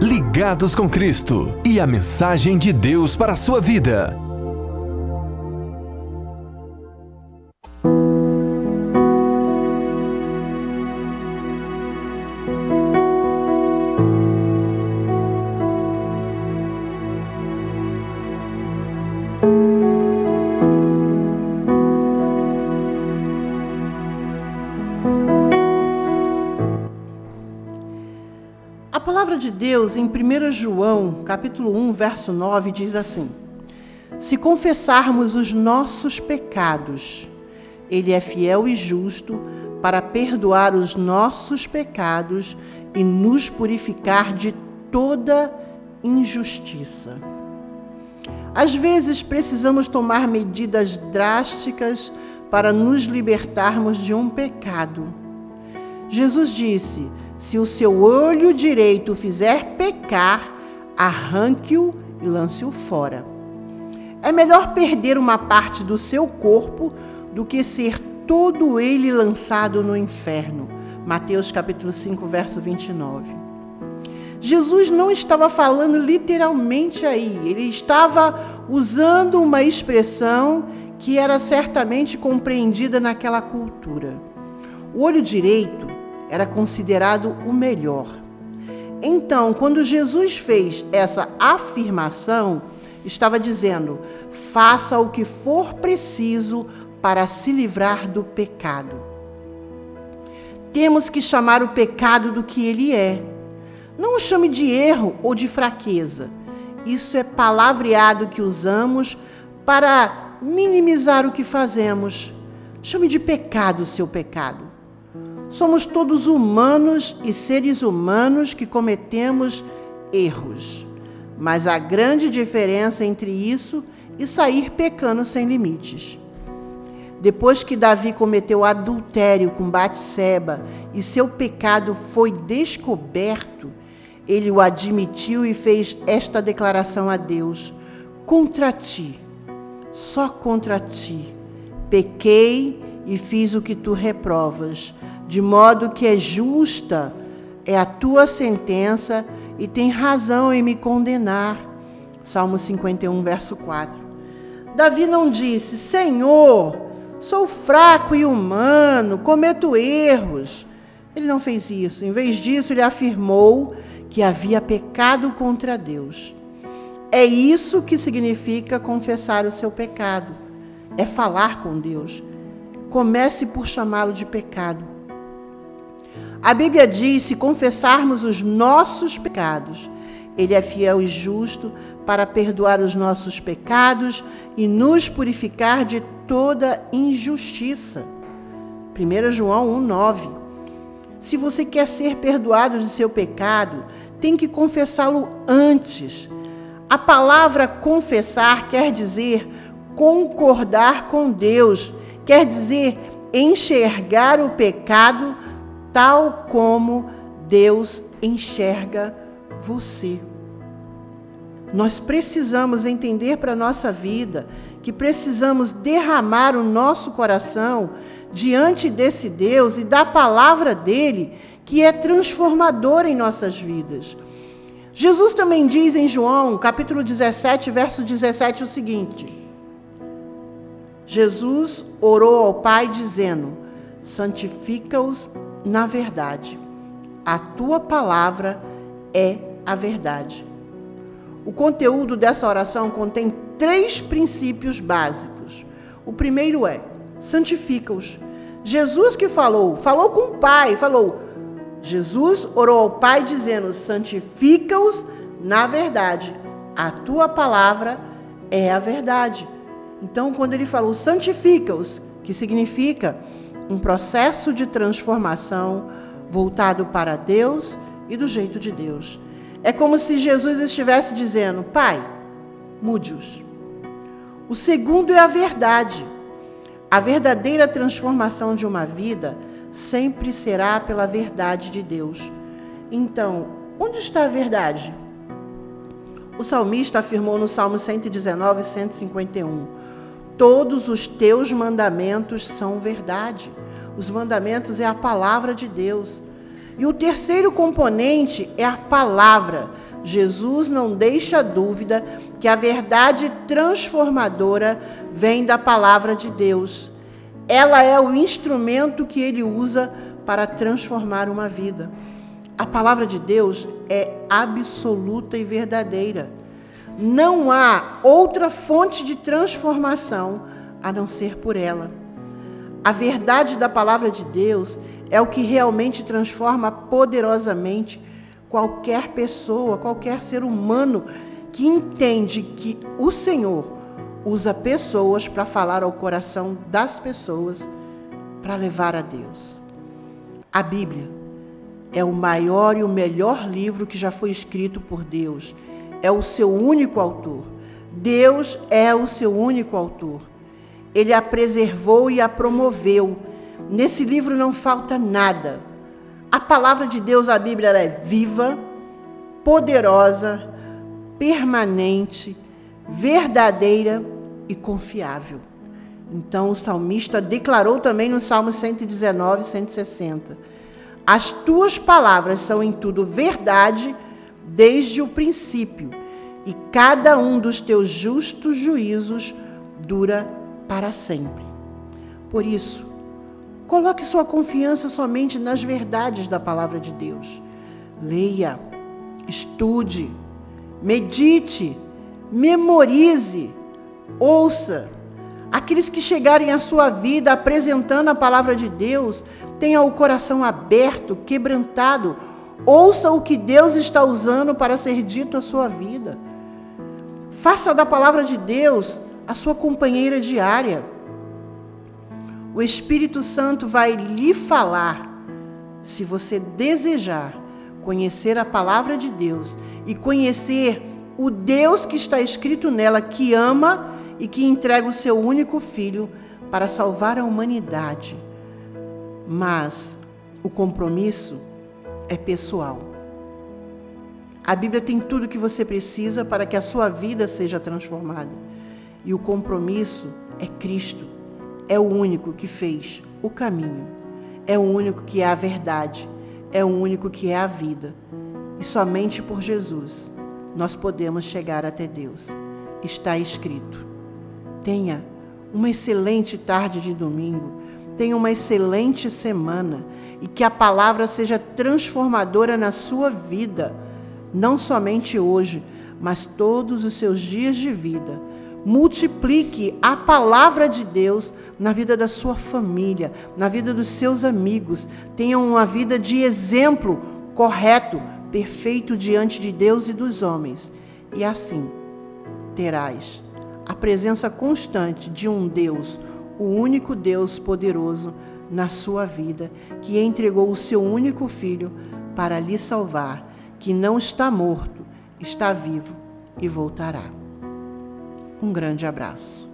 Ligados com Cristo e a mensagem de Deus para a sua vida. De Deus em 1 João, capítulo 1, verso 9, diz assim: Se confessarmos os nossos pecados, ele é fiel e justo para perdoar os nossos pecados e nos purificar de toda injustiça. Às vezes precisamos tomar medidas drásticas para nos libertarmos de um pecado. Jesus disse: se o seu olho direito fizer pecar, arranque-o e lance-o fora. É melhor perder uma parte do seu corpo do que ser todo ele lançado no inferno. Mateus capítulo 5, verso 29. Jesus não estava falando literalmente aí, ele estava usando uma expressão que era certamente compreendida naquela cultura. O olho direito era considerado o melhor. Então, quando Jesus fez essa afirmação, estava dizendo: faça o que for preciso para se livrar do pecado. Temos que chamar o pecado do que ele é. Não o chame de erro ou de fraqueza. Isso é palavreado que usamos para minimizar o que fazemos. Chame de pecado o seu pecado. Somos todos humanos e seres humanos que cometemos erros. Mas há grande diferença entre isso e sair pecando sem limites. Depois que Davi cometeu adultério com Batseba e seu pecado foi descoberto, ele o admitiu e fez esta declaração a Deus: Contra ti, só contra ti, pequei e fiz o que tu reprovas de modo que é justa é a tua sentença e tem razão em me condenar. Salmo 51, verso 4. Davi não disse: Senhor, sou fraco e humano, cometo erros. Ele não fez isso. Em vez disso, ele afirmou que havia pecado contra Deus. É isso que significa confessar o seu pecado. É falar com Deus. Comece por chamá-lo de pecado. A Bíblia diz: se confessarmos os nossos pecados, Ele é fiel e justo para perdoar os nossos pecados e nos purificar de toda injustiça. 1 João 1,9. Se você quer ser perdoado de seu pecado, tem que confessá-lo antes. A palavra confessar quer dizer concordar com Deus, quer dizer enxergar o pecado tal como Deus enxerga você. Nós precisamos entender para a nossa vida que precisamos derramar o nosso coração diante desse Deus e da palavra dele, que é transformadora em nossas vidas. Jesus também diz em João, capítulo 17, verso 17, o seguinte: Jesus orou ao Pai dizendo: santifica-os na verdade. A tua palavra é a verdade. O conteúdo dessa oração contém três princípios básicos. O primeiro é: santifica-os. Jesus que falou, falou com o Pai, falou. Jesus orou ao Pai dizendo: santifica-os na verdade. A tua palavra é a verdade. Então, quando ele falou santifica-os, que significa um processo de transformação voltado para Deus e do jeito de Deus. É como se Jesus estivesse dizendo: Pai, mude-os. O segundo é a verdade. A verdadeira transformação de uma vida sempre será pela verdade de Deus. Então, onde está a verdade? O salmista afirmou no Salmo 119, 151: Todos os teus mandamentos são verdade. Os mandamentos é a palavra de Deus. E o terceiro componente é a palavra. Jesus não deixa dúvida que a verdade transformadora vem da palavra de Deus. Ela é o instrumento que ele usa para transformar uma vida. A palavra de Deus é absoluta e verdadeira. Não há outra fonte de transformação a não ser por ela. A verdade da palavra de Deus é o que realmente transforma poderosamente qualquer pessoa, qualquer ser humano que entende que o Senhor usa pessoas para falar ao coração das pessoas para levar a Deus. A Bíblia é o maior e o melhor livro que já foi escrito por Deus. É o seu único autor. Deus é o seu único autor. Ele a preservou e a promoveu. Nesse livro não falta nada. A palavra de Deus, a Bíblia, é viva, poderosa, permanente, verdadeira e confiável. Então o salmista declarou também no Salmo 119, 160: As tuas palavras são em tudo verdade desde o princípio, e cada um dos teus justos juízos dura para sempre. Por isso, coloque sua confiança somente nas verdades da palavra de Deus. Leia, estude, medite, memorize, ouça. Aqueles que chegarem à sua vida apresentando a palavra de Deus, tenha o coração aberto, quebrantado. Ouça o que Deus está usando para ser dito à sua vida. Faça da palavra de Deus a sua companheira diária. O Espírito Santo vai lhe falar, se você desejar conhecer a palavra de Deus e conhecer o Deus que está escrito nela, que ama e que entrega o seu único filho para salvar a humanidade. Mas o compromisso é pessoal. A Bíblia tem tudo que você precisa para que a sua vida seja transformada. E o compromisso é Cristo. É o único que fez o caminho. É o único que é a verdade. É o único que é a vida. E somente por Jesus nós podemos chegar até Deus. Está escrito. Tenha uma excelente tarde de domingo. Tenha uma excelente semana. E que a palavra seja transformadora na sua vida. Não somente hoje, mas todos os seus dias de vida Multiplique a palavra de Deus na vida da sua família, na vida dos seus amigos. Tenha uma vida de exemplo correto, perfeito diante de Deus e dos homens. E assim terás a presença constante de um Deus, o único Deus poderoso na sua vida, que entregou o seu único filho para lhe salvar, que não está morto, está vivo e voltará. Um grande abraço.